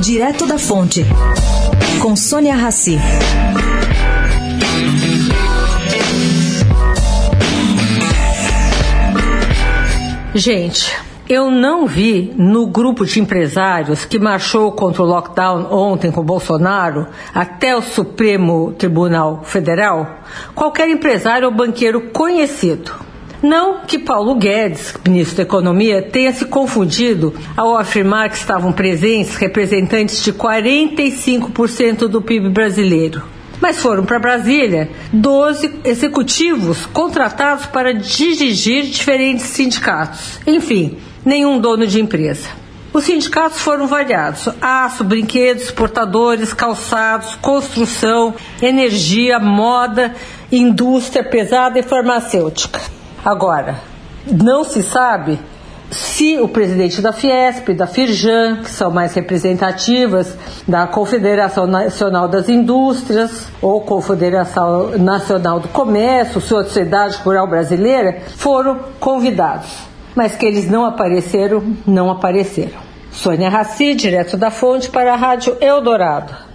Direto da Fonte, com Sônia Rassi. Gente, eu não vi no grupo de empresários que marchou contra o lockdown ontem com Bolsonaro até o Supremo Tribunal Federal qualquer empresário ou banqueiro conhecido. Não que Paulo Guedes, ministro da Economia, tenha se confundido ao afirmar que estavam presentes representantes de 45% do PIB brasileiro. Mas foram para Brasília 12 executivos contratados para dirigir diferentes sindicatos. Enfim, nenhum dono de empresa. Os sindicatos foram variados: aço, brinquedos, exportadores, calçados, construção, energia, moda, indústria pesada e farmacêutica. Agora, não se sabe se o presidente da Fiesp, da Firjan, que são mais representativas, da Confederação Nacional das Indústrias ou Confederação Nacional do Comércio, Sociedade Rural Brasileira, foram convidados. Mas que eles não apareceram, não apareceram. Sônia Raci, direto da fonte para a Rádio Eldorado.